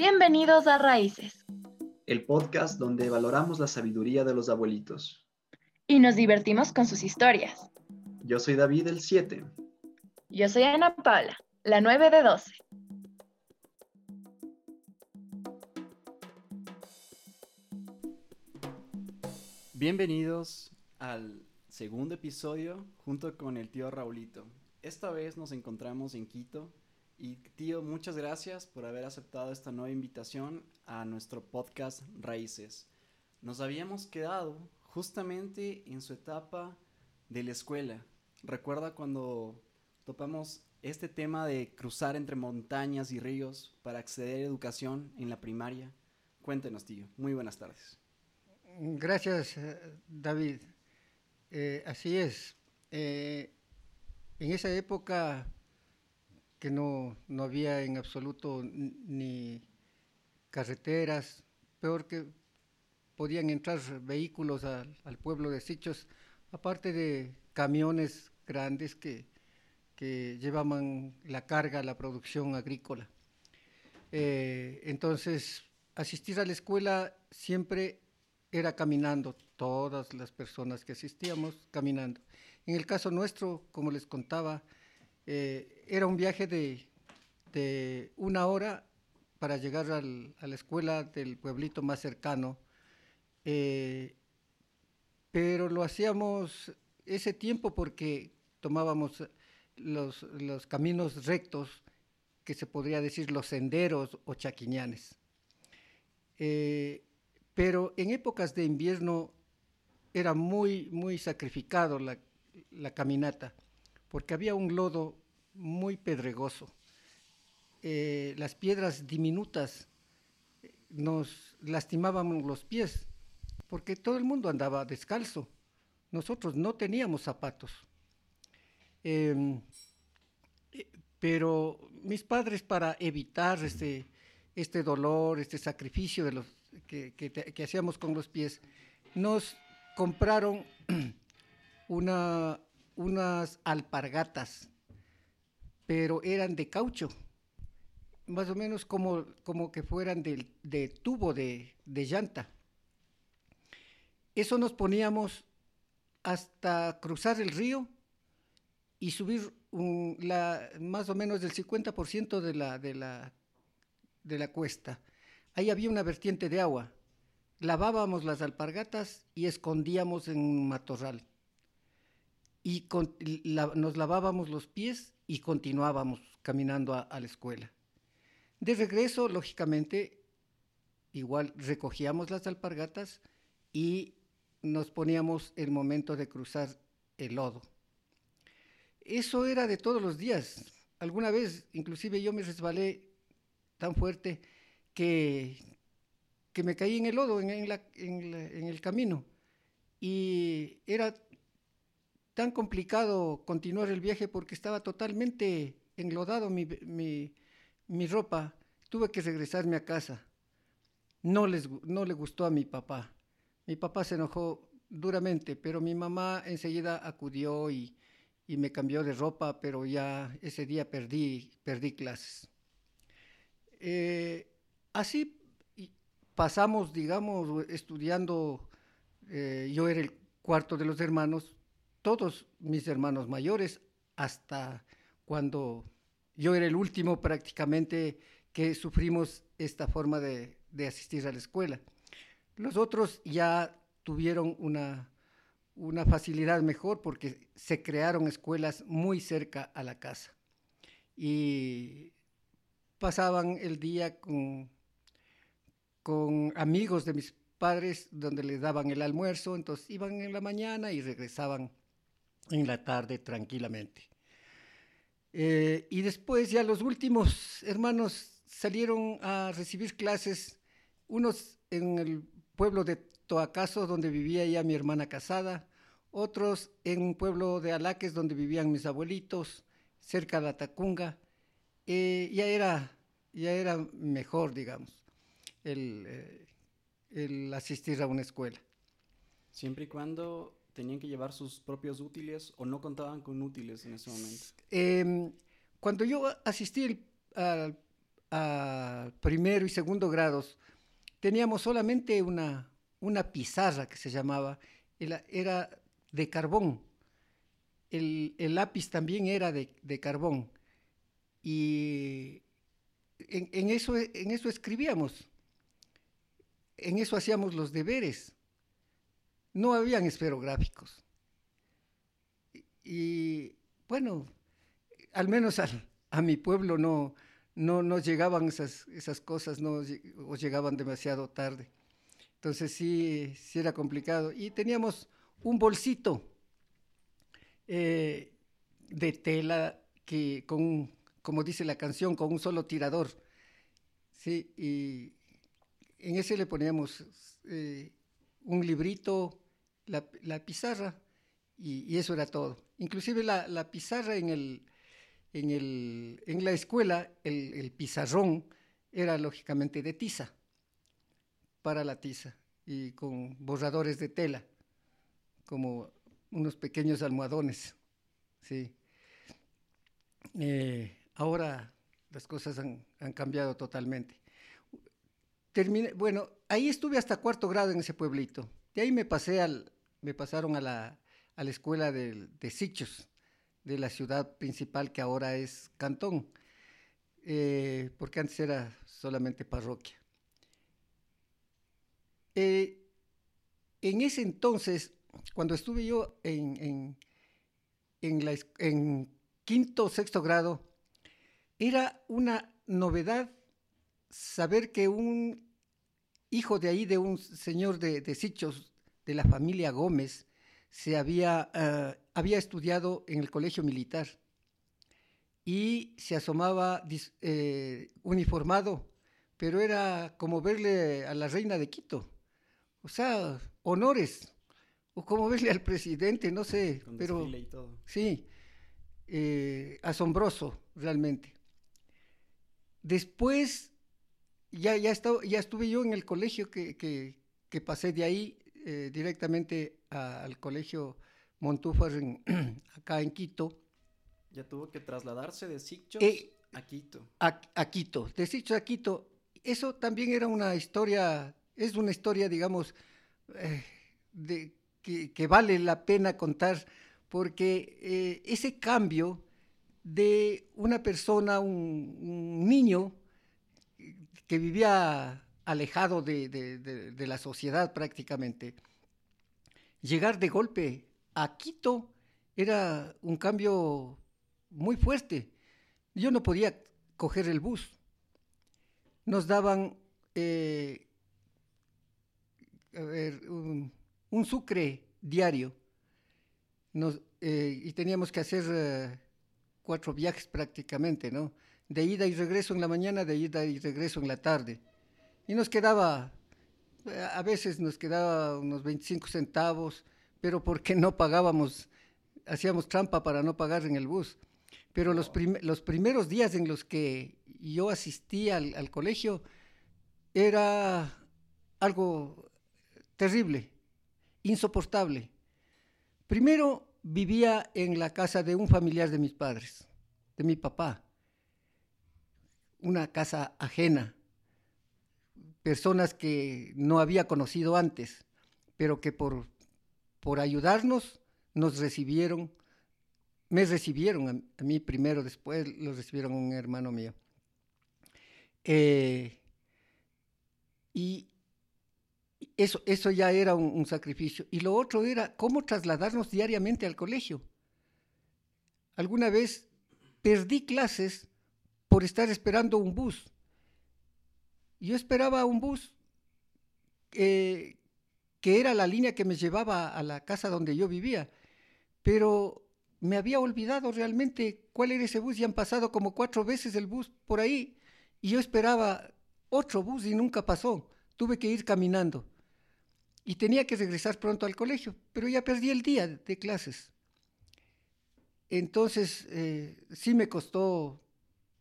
Bienvenidos a Raíces. El podcast donde valoramos la sabiduría de los abuelitos. Y nos divertimos con sus historias. Yo soy David el 7. Yo soy Ana Paula, la 9 de 12. Bienvenidos al segundo episodio junto con el tío Raulito. Esta vez nos encontramos en Quito y tío, muchas gracias por haber aceptado esta nueva invitación a nuestro podcast Raíces. Nos habíamos quedado justamente en su etapa de la escuela. Recuerda cuando topamos este tema de cruzar entre montañas y ríos para acceder a educación en la primaria. Cuéntenos, tío. Muy buenas tardes. Gracias, eh, David. Eh, así es. Eh, en esa época que no, no había en absoluto ni carreteras, peor que podían entrar vehículos al pueblo de Sichos, aparte de camiones grandes que, que llevaban la carga, la producción agrícola. entonces, asistir a la escuela siempre era caminando, todas las personas que asistíamos caminando. En el caso nuestro, como les contaba, eh, era un viaje de, de, una hora para llegar a la escuela del pueblito más cercano, eh, pero lo hacíamos ese tiempo porque tomábamos los, los caminos rectos, que se podría decir los senderos o chaquiñanes. Eh, pero en épocas de invierno era muy, muy sacrificado la, caminata, porque había un lodo muy pedregoso. Eh, las piedras diminutas nos lastimaban los pies, porque todo el mundo andaba descalzo. Nosotros no teníamos zapatos. Em, pero mis padres, para evitar este, este dolor, este sacrificio de los, que, hacíamos con los pies, nos compraron una, unas alpargatas, pero eran de caucho, más o menos como, como que fueran de, tubo de, llanta. Eso nos poníamos hasta cruzar el río y subir la, más o menos del 50% de la, de, la, de la cuesta ahí había una vertiente de agua. Lavábamos las alpargatas y escondíamos en un matorral. Y nos lavábamos los pies y continuábamos caminando a, la escuela. De regreso, lógicamente, igual recogíamos las alpargatas y nos poníamos el momento de cruzar el lodo. Eso era de todos los días. Alguna vez, inclusive yo me resbalé tan fuerte que, que me caí en el lodo, en, en, el camino. Y era tan complicado continuar el viaje porque estaba totalmente enlodado mi, mi, mi, ropa. Tuve que regresarme a casa. No, les, no le gustó a mi papá. Mi papá se enojó duramente, pero mi mamá enseguida acudió y, y me cambió de ropa, pero ya ese día perdí, perdí clases. Eh, así pasamos, digamos, estudiando, eh, yo era el cuarto de los hermanos, todos mis hermanos mayores, hasta cuando yo era el último prácticamente que sufrimos esta forma de, asistir a la escuela. Los otros ya tuvieron una, facilidad mejor porque se crearon escuelas muy cerca a la casa y pasaban el día con con amigos de mis padres donde les daban el almuerzo, entonces iban en la mañana y regresaban en la tarde tranquilamente. Eh, y después ya los últimos hermanos salieron a recibir clases, unos en el pueblo de Toacaso, donde vivía ya mi hermana casada, otros en un pueblo de Alaques, donde vivían mis abuelitos, cerca de Atacunga. Eh, ya, era, ya era mejor, digamos. Eh, el, asistir a una escuela. Siempre y cuando tenían que llevar sus propios útiles o no contaban con útiles en ese momento. Em, cuando yo asistí a a primero y segundo grados, teníamos solamente una, una pizarra que se llamaba, era de carbón. El, lápiz también era de, carbón. Y en, eso, en eso escribíamos, en eso hacíamos los deberes. No habían esferográficos. Y, bueno, al menos a mi pueblo no, no, no llegaban esas, esas cosas, no, o llegaban demasiado tarde. Entonces sí, sí era complicado. Y teníamos un bolsito eh, de tela que con, como dice la canción, con un solo tirador. Sí, y en ese le poníamos eh, un librito, la, pizarra, y, eso era todo. Inclusive la pizarra en el, en, el, en la escuela el, pizarrón era lógicamente de tiza, para la tiza, y con borradores de tela, como unos pequeños almohadones. ¿sí? Eh, ahora las cosas han, cambiado totalmente. Terminé, bueno, ahí estuve hasta cuarto grado en ese pueblito. De ahí me pasé al, me pasaron a la, a la escuela de, de Sichos, de la ciudad principal que ahora es Cantón, eh, porque antes era solamente parroquia. Eh, en ese entonces, cuando estuve yo en, en, quinto o sexto grado, era una novedad saber que un hijo de ahí, de un señor de, de Sichos, de la familia Gómez, se había, eh, había estudiado en el colegio militar y se asomaba eh, uniformado, pero era como verle a la reina de Quito, o sea, honores, o como verle al presidente, no sé, pero sí, eh, asombroso realmente. Después ya, ya, ya estuve yo en el colegio que, que pasé de ahí directamente al colegio Montúfar acá en Quito. Ya tuvo que trasladarse de Sichos eh, a Quito. A, Quito, de Sichos a Quito. Eso también era una historia, es una historia, digamos, eh, de, que, vale la pena contar, porque eh, ese cambio de una persona, un, niño que vivía alejado de la sociedad prácticamente, llegar de golpe a Quito era un cambio muy fuerte. Yo no podía coger el bus. Nos daban eh, un, sucre diario eh, y teníamos que hacer eh, cuatro viajes prácticamente, ¿no? De ida y regreso en la mañana, de ida y regreso en la tarde. Y nos quedaba a veces nos quedaba unos 25 centavos, pero porque no pagábamos, hacíamos trampa para no pagar en el bus. Pero los primeros días en los que yo asistía al, colegio era algo terrible, insoportable. Primero vivía en la casa de un familiar de mis padres, de mi papá, una casa ajena personas que no había conocido antes, pero que por, por ayudarnos nos recibieron, me recibieron a, mí primero, después los recibieron un hermano mío. Eh, y eso, eso ya era un, sacrificio. Y lo otro era cómo trasladarnos diariamente al colegio. Alguna vez perdí clases por estar esperando un bus yo esperaba un bus eh, que era la línea que me llevaba a la casa donde yo vivía, pero me había olvidado realmente cuál era ese bus y han pasado como cuatro veces el bus por ahí y yo esperaba otro bus y nunca pasó. Tuve que ir caminando y tenía que regresar pronto al colegio, pero ya perdí el día de clases. Entonces, eh, sí me costó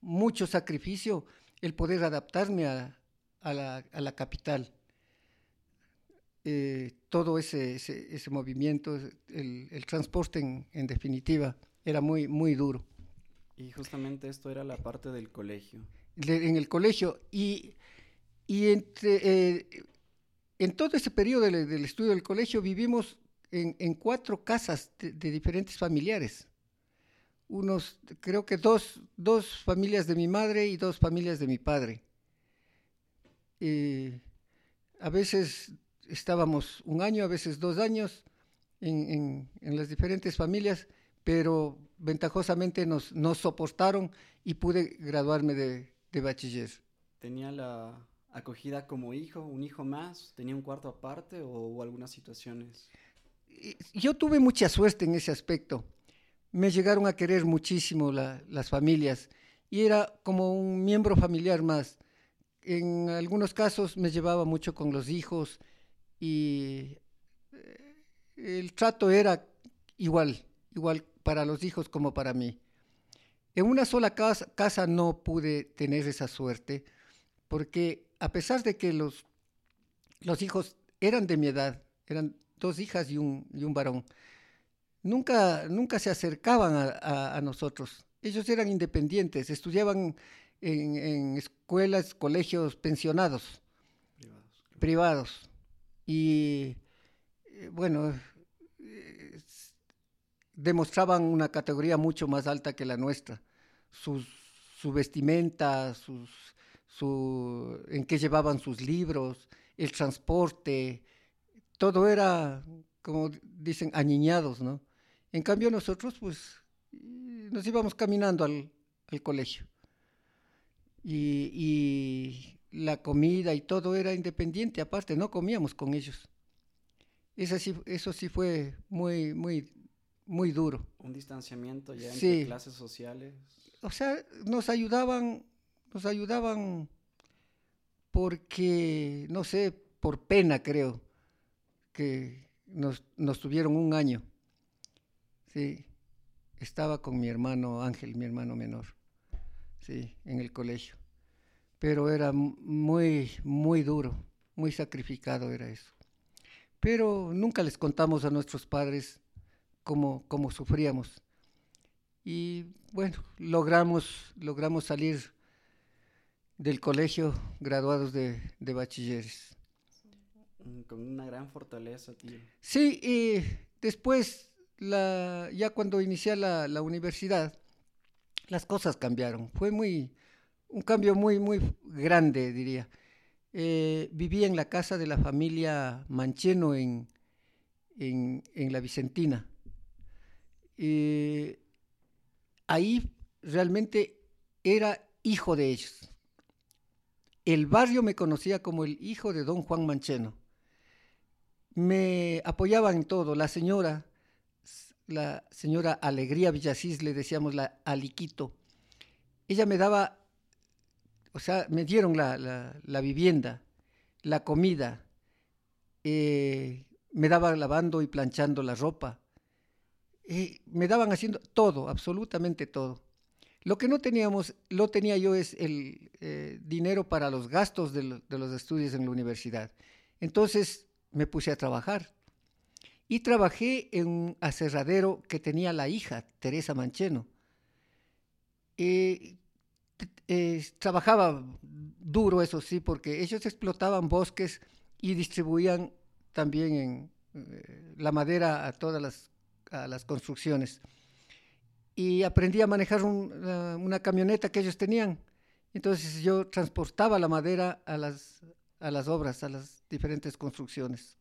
mucho sacrificio el poder adaptarme a, a la, capital. Eh, todo ese, ese, movimiento, el, transporte en, definitiva, era muy, muy duro. Y justamente esto era la parte del colegio. en el colegio. Y, entre, eh, en todo ese periodo del, estudio del colegio vivimos en, cuatro casas de, diferentes familiares. Unos, creo que dos, dos, familias de mi madre y dos familias de mi padre. A veces estábamos un año, a veces dos años en, las diferentes familias, pero ventajosamente nos, nos soportaron y pude graduarme de, de bachiller. ¿Tenía la acogida como hijo, un hijo más? ¿Tenía un cuarto aparte o algunas situaciones? Yo tuve mucha suerte en ese aspecto. Me llegaron a querer muchísimo las familias y era como un miembro familiar más. En algunos casos me llevaba mucho con los hijos y eh, el trato era igual, igual para los hijos como para mí. En una sola casa, no pude tener esa suerte, porque a pesar de que los, los hijos eran de mi edad, eran dos hijas y un, y un varón, nunca, nunca se acercaban a, nosotros. Ellos eran independientes, estudiaban en, escuelas, colegios pensionados, privados. Y eh, bueno, demostraban una categoría mucho más alta que la nuestra. Sus, su vestimenta, sus, su, en qué llevaban sus libros, el transporte, todo era, como dicen, aniñados, ¿no? En cambio nosotros, pues, nos íbamos caminando al, colegio. Y, y, la comida y todo era independiente, aparte, no comíamos con ellos. Eso sí, eso sí fue muy, muy muy duro. Un distanciamiento ya entre clases sociales. O sea, nos ayudaban, nos ayudaban porque, no sé, por pena creo, que nos, nos tuvieron un año. Sí, estaba con mi hermano Ángel, mi hermano menor, sí, en el colegio. Pero era muy, muy duro, muy sacrificado era eso. Pero nunca les contamos a nuestros padres cómo, sufríamos. Y bueno, logramos, logramos salir del colegio graduados de, bachilleres. Mm, con una gran fortaleza, tío. Sí, y después, la, ya cuando inicié la, la universidad, las cosas cambiaron. Fue muy, un cambio muy, muy grande, diría. Eh, viví en la casa de la familia Mancheno en, en, en La Vicentina. Eh, ahí realmente era hijo de ellos. El barrio me conocía como el hijo de don Juan Mancheno. Me apoyaban en todo. La señora, la señora Alegría Villasís, le decíamos la Aliquito, ella me daba, o sea, me dieron la, vivienda, la comida, eh, me daba lavando y planchando la ropa me daban haciendo todo, absolutamente todo. Lo que no teníamos, lo tenía yo es el eh, dinero para los gastos de, los estudios en la universidad. Entonces me puse a trabajar. Y trabajé en un aserradero que tenía la hija, Teresa Mancheno. Eh, trabajaba duro, eso sí, porque ellos explotaban bosques y distribuían también en, eh, la madera a todas las a las construcciones. Y aprendí a manejar una camioneta que ellos tenían. Entonces yo transportaba la madera a las, a las obras, a las diferentes construcciones.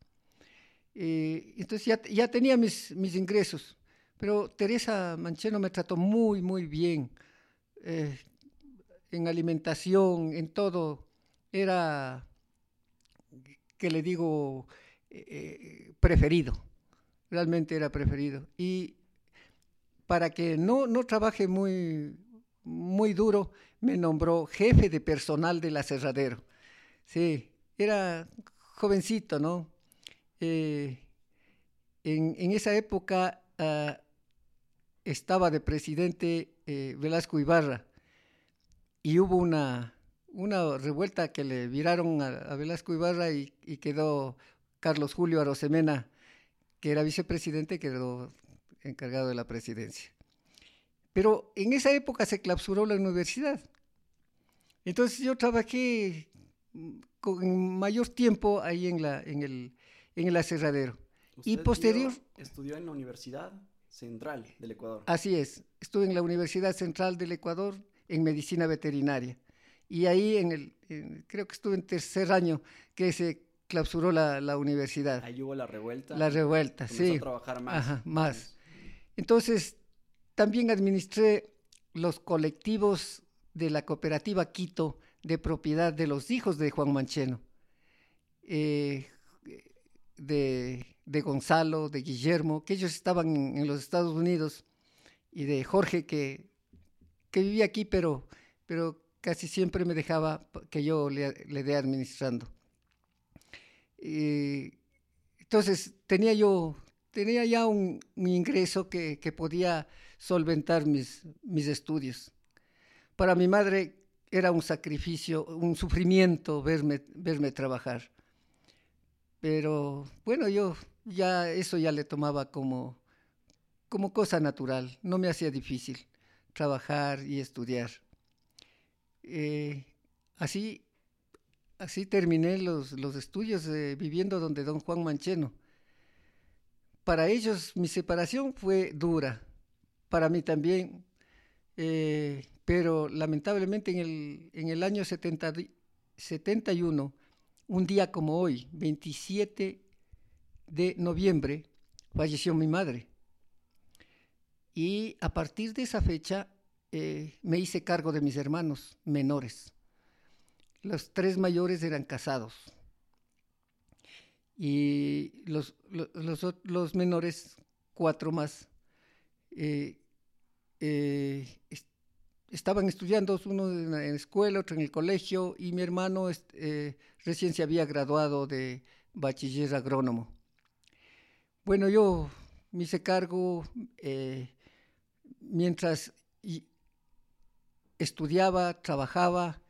Entonces ya, ya tenía mis, mis, ingresos, pero Teresa Mancheno me trató muy, muy bien. Eh, en alimentación, en todo. Era, que le digo, eh, eh, preferido realmente era preferido. Y para que no, no trabaje muy, muy duro, me nombró jefe de personal del aserradero. Sí, era jovencito, ¿no? Eh, en, esa época ah, estaba de presidente eh, Velasco Ibarra y hubo una, una revuelta que le viraron a, Velasco Ibarra y, quedó Carlos Julio Arosemena que era vicepresidente, quedó encargado de la presidencia. Pero en esa época se clausuró la universidad. Entonces yo trabajé mm, con mayor tiempo ahí en, la, en, el, en el aserradero. Y posterior, estudió en la Universidad Central del Ecuador. así es, estuve en la Universidad Central del Ecuador en medicina veterinaria. Y ahí, en el, en- creo que estuve en tercer año que se clausuró la, la universidad. Ahí hubo la revuelta. La revuelta, comenzó sí. a trabajar más. Ajá, más. Entonces, también administré los colectivos de la cooperativa Quito de propiedad de los hijos de Juan Mancheno, eh, de, de Gonzalo, de Guillermo, que ellos estaban en, los Estados Unidos, y de Jorge, que, que vivía aquí, pero, pero casi siempre me dejaba que yo le, le dé administrando. Y entonces tenía yo, tenía ya un, un ingreso que, que podía solventar mis, mis estudios. Para mi madre era un sacrificio, un sufrimiento verme, verme trabajar. Pero bueno, yo ya eso ya le tomaba como, como cosa natural, no me hacía difícil trabajar y estudiar. Eh, así, así terminé los, los estudios viviendo donde don Juan Mancheno. Para ellos mi separación fue dura, para mí también, eh, pero lamentablemente en el, en el año 70 di- 71, un día como hoy, 27 de noviembre, falleció mi madre. Y a partir de esa fecha eh, me hice cargo de mis hermanos menores. Los tres mayores eran casados. Y los, lo- los, los menores, cuatro más, eh, eh, es- estaban estudiando, uno en la escuela, otro en el colegio, y mi hermano recién se había graduado de bachiller agrónomo. Bueno, yo me hice cargo eh, mientras estudiaba, trabajaba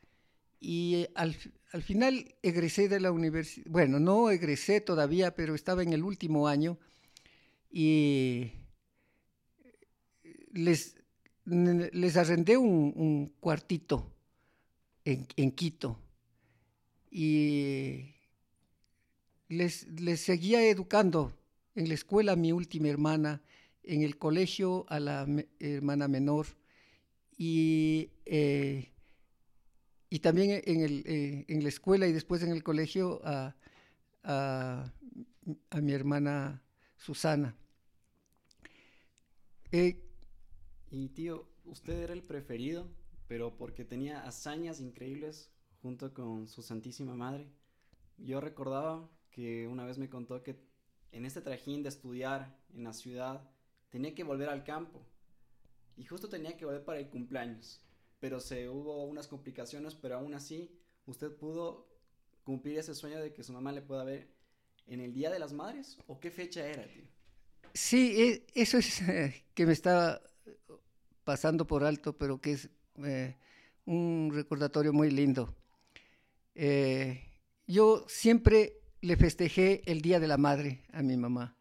y eh, al, al final egresé de la universidad. Bueno, no egresé todavía, pero estaba en el último año y les, n- les arrendé un, un cuartito en, en Quito y les, les seguía educando en la escuela a mi última hermana, en el colegio a la hermana menor y, eh, y también en, el, eh, en la escuela y después en el colegio a, a, a mi hermana Susana. Eh, Y tío, usted era el preferido, pero porque tenía hazañas increíbles junto con su Santísima Madre. Yo recordaba que una vez me contó que en este trajín de estudiar en la ciudad tenía que volver al campo y justo tenía que volver para el cumpleaños. Pero se hubo unas complicaciones, pero aún así usted pudo cumplir ese sueño de que su mamá le pueda ver en el Día de las Madres o qué fecha era, tío. Sí, e- eso es eh, que me estaba pasando por alto, pero que es eh, un recordatorio muy lindo. Eh, yo siempre le festejé el Día de la Madre a mi mamá.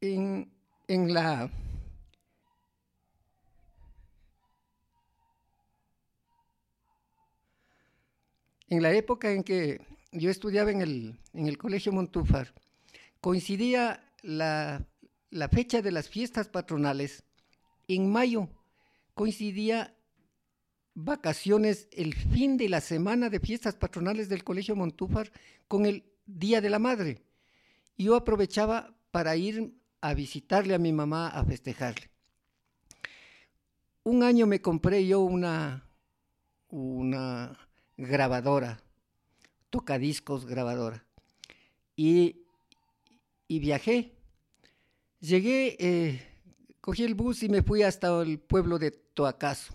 En, en la En la época en que yo estudiaba en el, en el Colegio Montúfar, coincidía la, fecha de las fiestas patronales en mayo, coincidía vacaciones, el fin de la semana de fiestas patronales del Colegio Montúfar con el Día de la Madre. Yo aprovechaba para ir a visitarle a mi mamá a festejarle. Un año me compré yo una, una grabadora, tocadiscos grabadora. Y, y viajé. Llegué, eh, cogí el bus y me fui hasta el pueblo de Toacaso.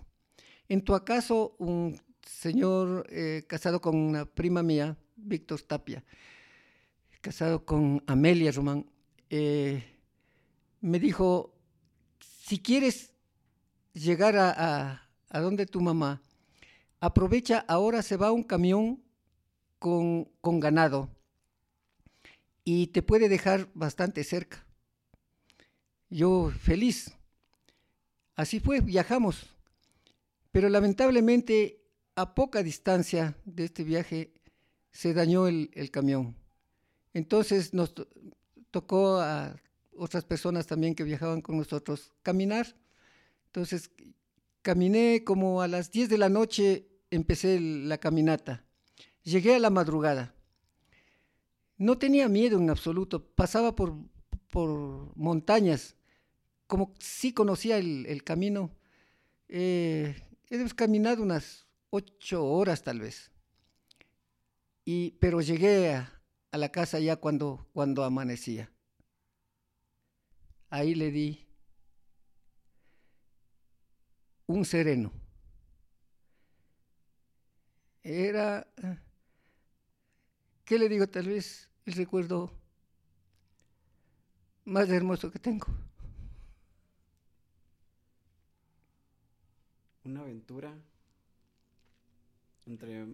En Toacaso, un señor eh, casado con una prima mía, Víctor Tapia, casado con Amelia Román, eh, me dijo, si quieres llegar a, a, donde tu mamá, aprovecha, ahora se va un camión con, con ganado y te puede dejar bastante cerca. Yo feliz. Así fue, viajamos. Pero lamentablemente a poca distancia de este viaje se dañó el, camión. Entonces nos tocó a otras personas también que viajaban con nosotros caminar. Entonces caminé como a las 10 de la noche, empecé la caminata. Llegué a la madrugada. No tenía miedo en absoluto, pasaba por, por montañas, como sí conocía el, camino. Eh, caminado unas ocho horas tal vez. Y, pero llegué a, la casa ya cuando, cuando amanecía. Ahí le di un sereno. Era, ¿qué le digo? Tal vez el recuerdo más hermoso que tengo. Una aventura entre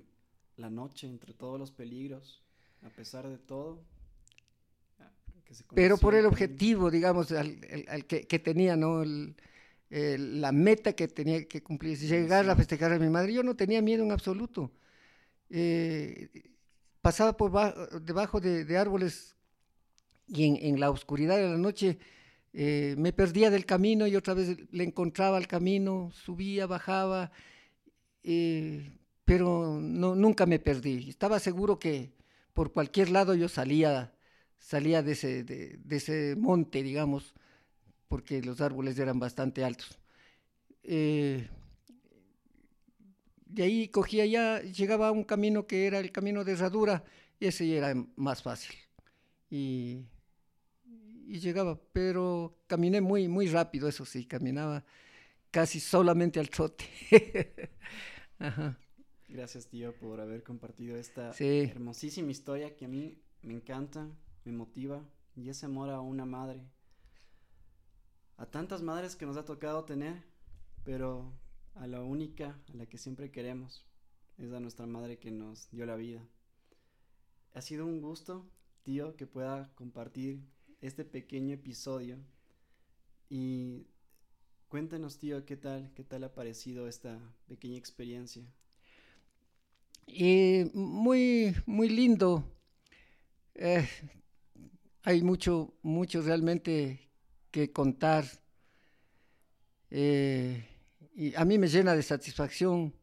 la noche, entre todos los peligros, a pesar de todo. Pero por el objetivo, digamos, al, que, tenía, ¿no? la meta que tenía que cumplir, llegar a festejar a mi madre. Yo no tenía miedo en absoluto. Eh, pasaba por debajo de, árboles y en, la oscuridad de la noche eh, me perdía del camino y otra vez le encontraba el camino, subía, bajaba. Eh, pero nunca me perdí. Estaba seguro que por cualquier lado yo salía, salía de ese, de, ese monte, digamos, porque los árboles eran bastante altos. Eh, de ahí cogía ya, llegaba a un camino que era el camino de herradura, y ese era más fácil. Y, y llegaba, pero caminé muy, muy rápido, eso sí, caminaba casi solamente al trote. Ajá. Gracias, tío, por haber compartido esta hermosísima historia que a mí me encanta, me motiva y ese amor a una madre. A tantas madres que nos ha tocado tener, pero a la única, a la que siempre queremos, es a nuestra madre que nos dio la vida. Ha sido un gusto, tío, que pueda compartir este pequeño episodio y cuéntanos, tío, qué tal, qué tal ha parecido esta pequeña experiencia. Y muy, muy lindo. Eh, hay mucho, mucho realmente que contar. Eh, y a mí me llena de satisfacción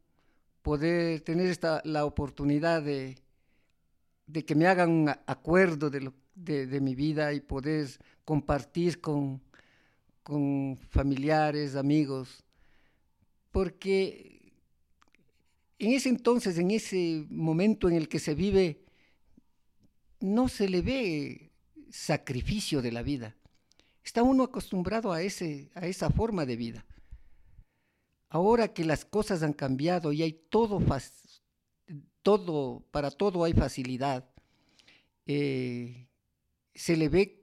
poder tener esta, la oportunidad de, de que me hagan un acuerdo de, lo, de, de mi vida y poder compartir con, con familiares, amigos, porque en ese entonces, en ese momento en el que se vive, no se le ve sacrificio de la vida. Está uno acostumbrado a, ese, a esa forma de vida. Ahora que las cosas han cambiado y hay todo, todo para todo hay facilidad, eh, se le ve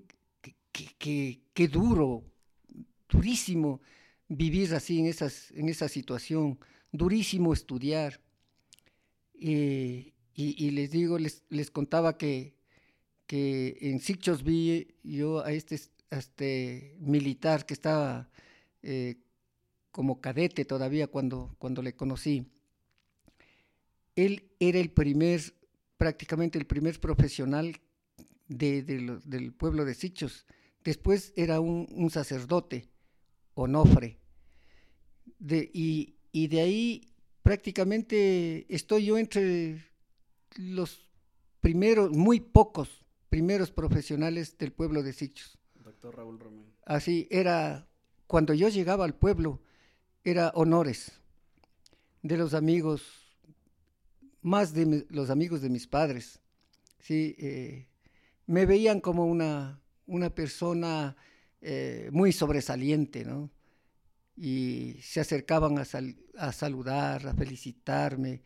que, duro, durísimo vivir así en, esas, en esa situación, durísimo estudiar, y, les digo, les, les contaba que, que en Sichos vi yo a este, este militar que estaba eh, como cadete todavía cuando, cuando le conocí. Él era el primer, prácticamente el primer profesional de, del pueblo de Sichos. Después era un, un sacerdote, Onofre. De, y, y de ahí prácticamente estoy yo entre los primeros, muy pocos primeros profesionales del pueblo de Sichos. Doctor Raúl Román. Así era, cuando yo llegaba al pueblo, era honores de los amigos, más de los amigos de mis padres. Sí, eh, me veían como una, una persona eh, muy sobresaliente, ¿no? y se acercaban a, a saludar, a felicitarme.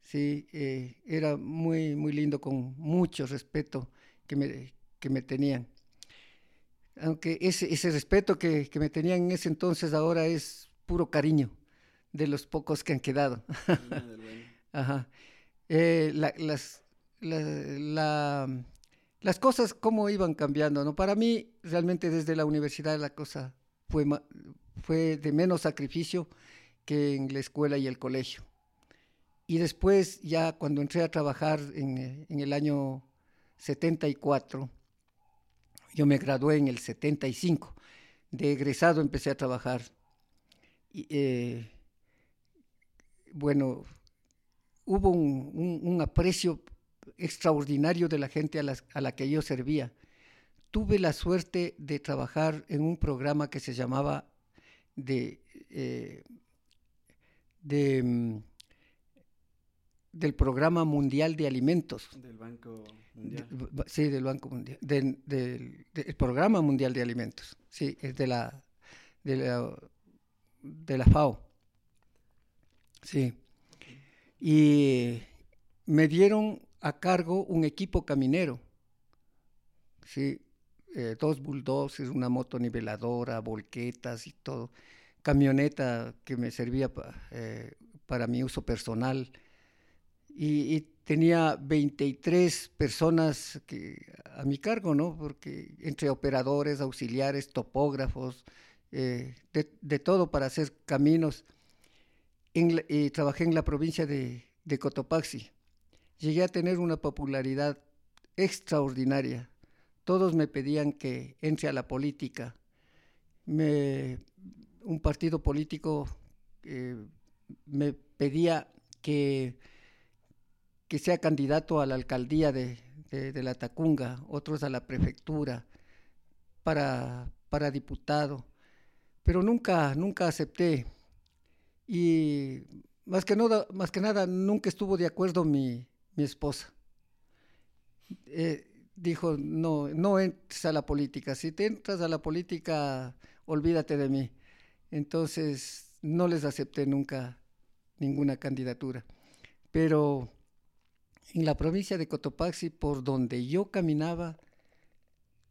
Sí, eh, era muy, muy lindo, con mucho respeto que me, que me tenían. Aunque ese, ese respeto que, que, me tenían en ese entonces ahora es puro cariño de los pocos que han quedado. Ajá. Eh, la, las, la, las cosas cómo iban cambiando, ¿no? Para mí, realmente desde la universidad la cosa fue, fue de menos sacrificio que en la escuela y el colegio. Y después, ya cuando entré a trabajar en, en el año 74, yo me gradué en el 75. De egresado empecé a trabajar. Y, eh, bueno, hubo un, un, un, aprecio extraordinario de la gente a, las, a, la que yo servía. Tuve la suerte de trabajar en un programa que se llamaba de, eh, de mm, del Programa Mundial de Alimentos. Del Banco Mundial. De, sí, del Banco Mundial. Del, del, Programa Mundial de Alimentos. Sí, es de la, de la, de la FAO. Sí. Y me dieron a cargo un equipo caminero. Sí, eh, dos bulldozers, una moto niveladora, volquetas y todo. Camioneta que me servía eh, para mi uso personal y, tenía 23 personas a mi cargo, ¿no? Porque entre operadores, auxiliares, topógrafos, eh, de, todo para hacer caminos. En, eh, trabajé en la provincia de, de, Cotopaxi. Llegué a tener una popularidad extraordinaria. Todos me pedían que entre a la política. Me, un partido político eh, me pedía que que sea candidato a la alcaldía de, de, de, la Tacunga, otros a la prefectura, para, para diputado, pero nunca, nunca acepté. Y más que, nada, nunca estuvo de acuerdo mi, mi esposa. Eh, dijo, no, no entres a la política, si te entras a la política, olvídate de mí. Entonces, no les acepté nunca ninguna candidatura. Pero en la provincia de Cotopaxi, por donde yo caminaba,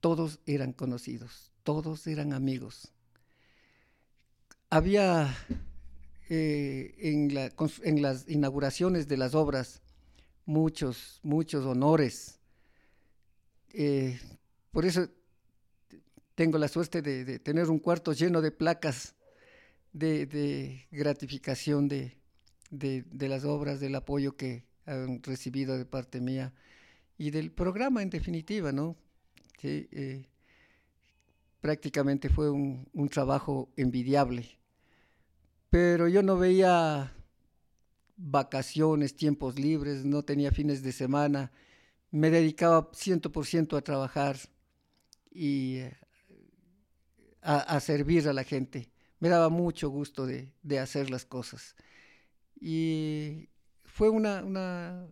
todos eran conocidos, todos eran amigos. Había eh, en, la, en, las inauguraciones de las obras muchos, muchos honores. Eh, por eso tengo la suerte de, tener un cuarto lleno de placas de, gratificación de, de las obras, del apoyo que, han recibido de parte mía y del programa en definitiva, ¿no? Sí, eh, prácticamente fue un, trabajo envidiable. Pero yo no veía vacaciones, tiempos libres, no tenía fines de semana, me dedicaba 100% a trabajar y a, a, servir a la gente. Me daba mucho gusto de, de hacer las cosas. Y fue una, una,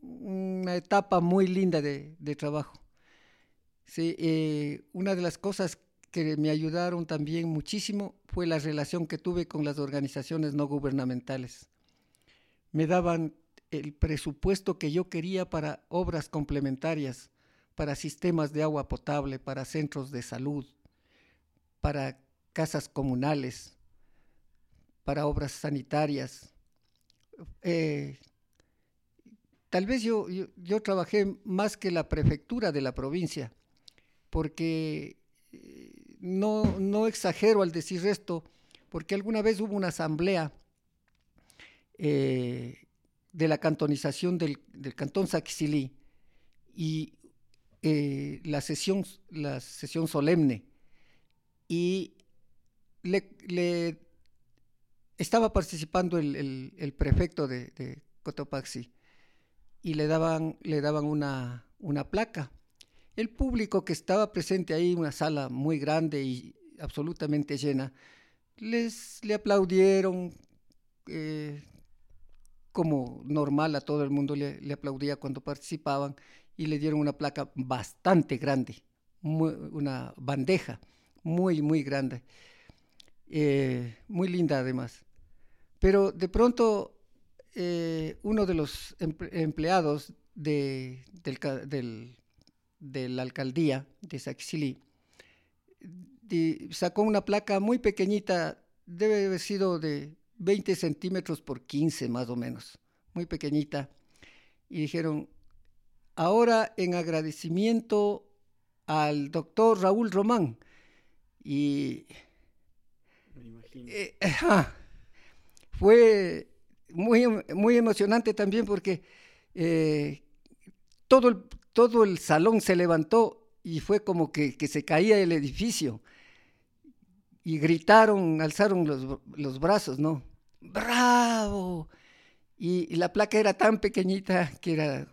una etapa muy linda de, de trabajo. Sí, eh, una de las cosas que me ayudaron también muchísimo fue la relación que tuve con las organizaciones no gubernamentales. Me daban el presupuesto que yo quería para obras complementarias, para sistemas de agua potable, para centros de salud, para casas comunales, para obras sanitarias, eh, tal vez yo, yo, trabajé más que la prefectura de la provincia, porque no, exagero al decir esto, porque alguna vez hubo una asamblea eh, de la cantonización del, cantón Saxilí y eh, la, sesión, la sesión solemne y le, estaba participando el, prefecto de, Cotopaxi y le daban, le daban una, placa. El público que estaba presente ahí, una sala muy grande y absolutamente llena, les le aplaudieron eh, como normal a todo el mundo le, le, aplaudía cuando participaban y le dieron una placa bastante grande, una bandeja muy, muy grande, eh, muy linda además. Pero de pronto eh, uno de los empleados de, del, de, la alcaldía de Saxilí. Sacó una placa muy pequeñita, debe haber sido de 20 centímetros por 15 más o menos, muy pequeñita, y dijeron, ahora en agradecimiento al doctor Raúl Román. Y eh, fue muy, muy emocionante también porque eh, todo, el, todo el salón se levantó y fue como que, se caía el edificio. Y gritaron, alzaron los, brazos, ¿no? ¡Bravo! Y, la placa era tan pequeñita que era,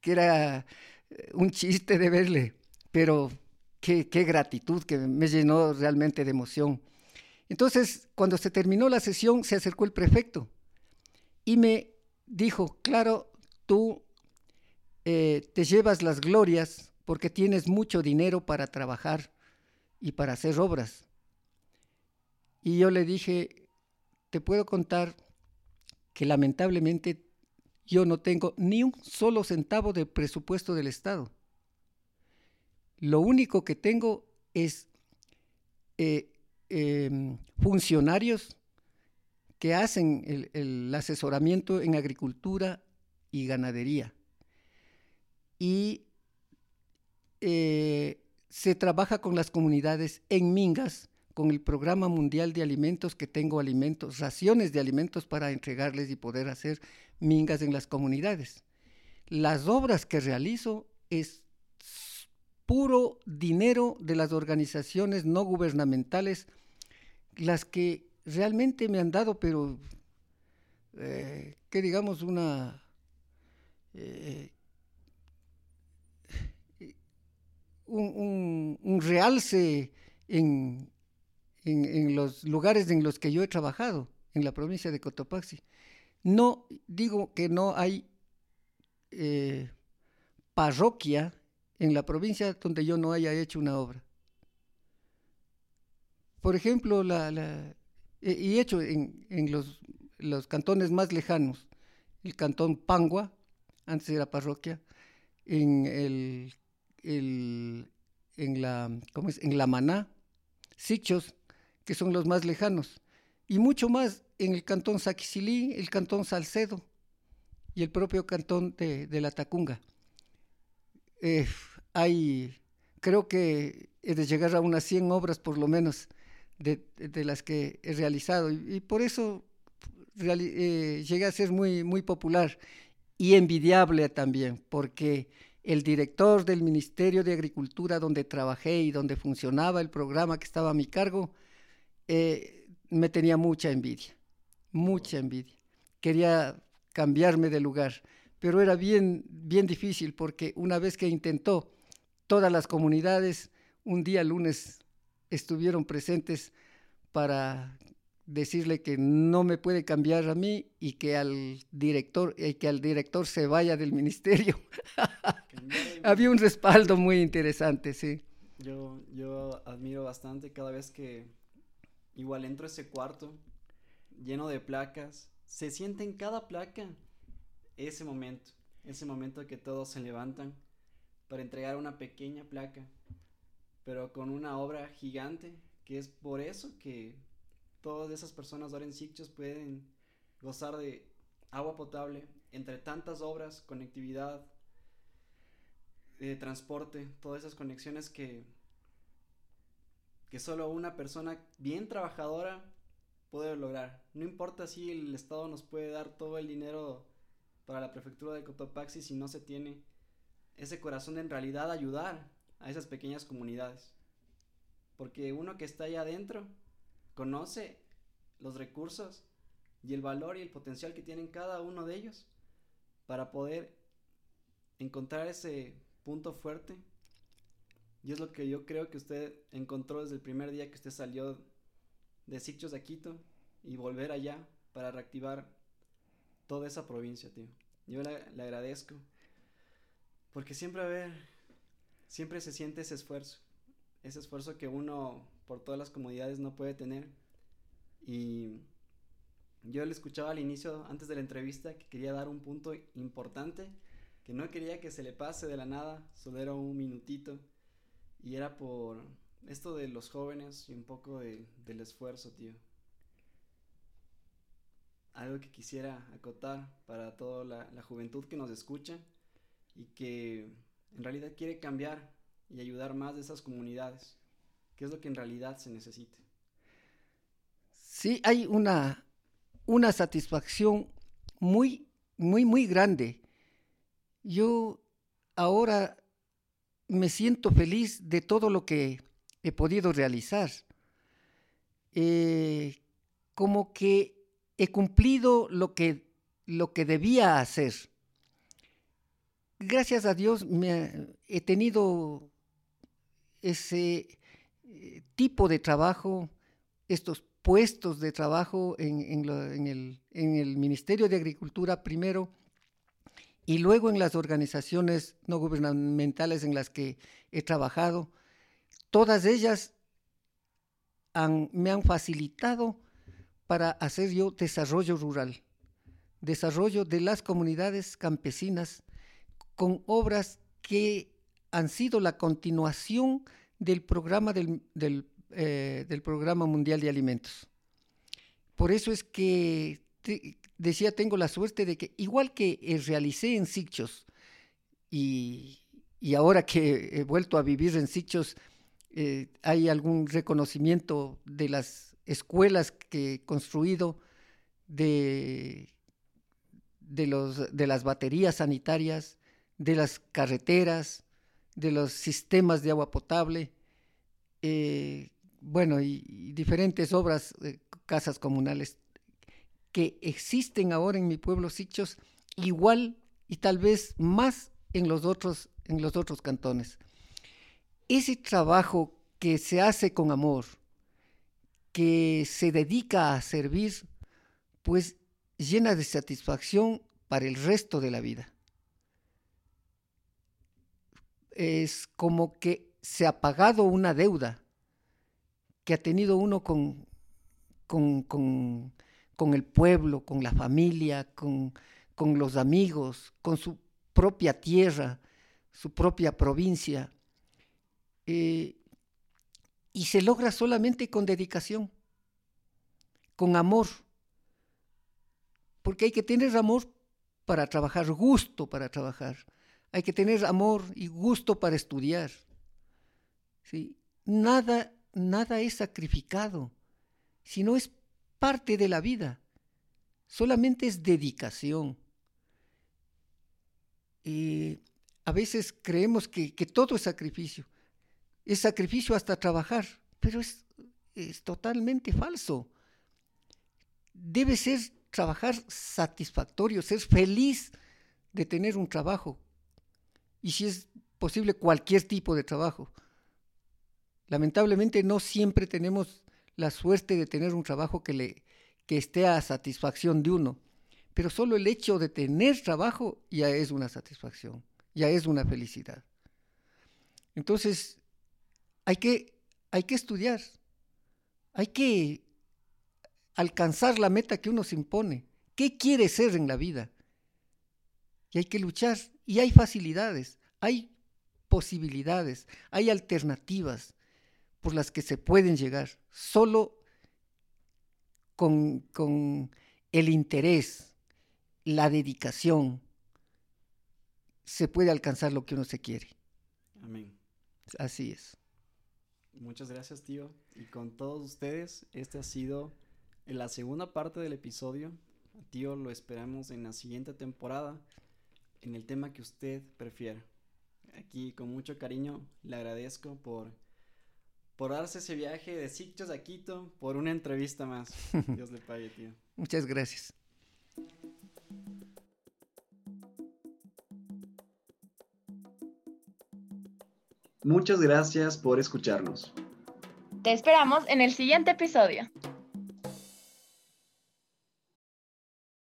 que era eh, un chiste de verle, pero qué, qué gratitud que me llenó realmente de emoción. Entonces, cuando se terminó la sesión, se acercó el prefecto y me dijo, claro, tú eh, te llevas las glorias porque tienes mucho dinero para trabajar y para hacer obras. Y yo le dije, te puedo contar que lamentablemente yo no tengo ni un solo centavo de presupuesto del Estado. Lo único que tengo es eh, em, funcionarios que hacen el, asesoramiento en agricultura y ganadería. Y eh, se trabaja con las comunidades en Mingas, con el Programa Mundial de Alimentos, que tengo alimentos, raciones de alimentos para entregarles y poder hacer mingas en las comunidades. Las obras que realizo es puro dinero de las organizaciones no gubernamentales, las que realmente me han dado, pero eh, que digamos una... Eh, un, realce en, en, los lugares en los que yo he trabajado, en la provincia de Cotopaxi. No digo que no hay eh, parroquia en la provincia donde yo no haya hecho una obra. Por ejemplo, la, y hecho en, los, los, cantones más lejanos, el cantón Pangua, antes era parroquia, en, el, en, la, ¿cómo es? en la Maná, Sichos, que son los más lejanos, y mucho más en el cantón Saquicilí, el cantón Salcedo y el propio cantón de, de la Tacunga. Eh, hay, creo que he de llegar a unas 100 obras por lo menos de, las que he realizado y, por eso eh, llegué a ser muy, muy popular y envidiable también, porque el director del Ministerio de Agricultura donde trabajé y donde funcionaba el programa que estaba a mi cargo, eh, me tenía mucha envidia, mucha envidia. Quería cambiarme de lugar, pero era bien, bien difícil porque una vez que intentó, todas las comunidades un día lunes estuvieron presentes para decirle que no me puede cambiar a mí y que al director y que al director se vaya del ministerio. Había un respaldo muy interesante, sí. Yo, yo admiro bastante cada vez que igual entro a ese cuarto lleno de placas, se siente en cada placa ese momento, ese momento que todos se levantan para entregar una pequeña placa pero con una obra gigante, que es por eso que todas esas personas ahora en Sitges pueden gozar de agua potable entre tantas obras, conectividad, de transporte, todas esas conexiones que, que solo una persona bien trabajadora puede lograr. No importa si el Estado nos puede dar todo el dinero para la prefectura de Cotopaxi si no se tiene ese corazón de en realidad ayudar a esas pequeñas comunidades. Porque uno que está allá adentro conoce los recursos y el valor y el potencial que tienen cada uno de ellos para poder encontrar ese punto fuerte. Y es lo que yo creo que usted encontró desde el primer día que usted salió de Sitios de Quito y volver allá para reactivar toda esa provincia, tío. Yo le, agradezco. Porque siempre a siempre se siente ese esfuerzo, ese esfuerzo que uno por todas las comodidades no puede tener. Y yo le escuchaba al inicio, antes de la entrevista, que quería dar un punto importante, que no quería que se le pase de la nada, solo era un minutito, y era por esto de los jóvenes y un poco del esfuerzo, tío. Algo que quisiera acotar para toda la juventud que nos escucha y que en realidad quiere cambiar y ayudar más de esas comunidades. ¿Qué es lo que en realidad se necesita? Sí, hay una, una satisfacción muy, muy, muy grande. Yo ahora me siento feliz de todo lo que he podido realizar. Eh, como que he cumplido lo que, lo que debía hacer. Gracias a Dios me, he tenido ese eh, tipo de trabajo, estos puestos de trabajo en, el, Ministerio de Agricultura primero y luego en las organizaciones no gubernamentales en las que he trabajado. Todas ellas me han facilitado para hacer yo desarrollo rural, desarrollo de las comunidades campesinas con obras que han sido la continuación del programa del, eh, programa mundial de alimentos. Por eso es que decía, tengo la suerte de que igual que eh, realicé en Sichos y, y, ahora que he vuelto a vivir en Sichos, eh, hay algún reconocimiento de las escuelas que he construido, de, de, los, de las baterías sanitarias, de las carreteras, de los sistemas de agua potable, bueno, y, diferentes obras, casas comunales que existen ahora en mi pueblo Sichos, igual y tal vez más en los otros, en los otros cantones ese trabajo que se hace con amor, que se dedica a servir, pues llena de satisfacción para el resto de la vida. Es como que se ha pagado una deuda que ha tenido uno con, con, con, el pueblo, con la familia, con, con los amigos, con su propia tierra, su propia provincia eh, y se logra solamente con dedicación, con amor, porque hay que tener amor para trabajar, gusto para trabajar, hay que tener amor y gusto para estudiar. ¿sí? Nada, nada es sacrificado, sino es parte de la vida, solamente es dedicación. Eh, a veces creemos que todo es sacrificio es sacrificio hasta trabajar, pero es, es totalmente falso. Debe ser trabajar satisfactorio, ser feliz de tener un trabajo. Y si es posible, cualquier tipo de trabajo. Lamentablemente no siempre tenemos la suerte de tener un trabajo que, le, que esté a satisfacción de uno. Pero solo el hecho de tener trabajo ya es una satisfacción, ya es una felicidad. Entonces, hay que, hay que estudiar, hay que alcanzar la meta que uno se impone. ¿Qué quiere ser en la vida? Y hay que luchar. Y hay facilidades, hay posibilidades, hay alternativas por las que se pueden llegar. Solo con, con el interés, la dedicación, se puede alcanzar lo que uno se quiere. Amén. Así es. Muchas gracias, tío. Y con todos ustedes, este ha sido la segunda parte del episodio. Tío, lo esperamos en la siguiente temporada, en el tema que usted prefiera. Aquí, con mucho cariño, le agradezco por, por darse ese viaje de Sicchos a Quito, por una entrevista más. Dios le pague, tío. Muchas gracias. Muchas gracias por escucharnos. Te esperamos en el siguiente episodio.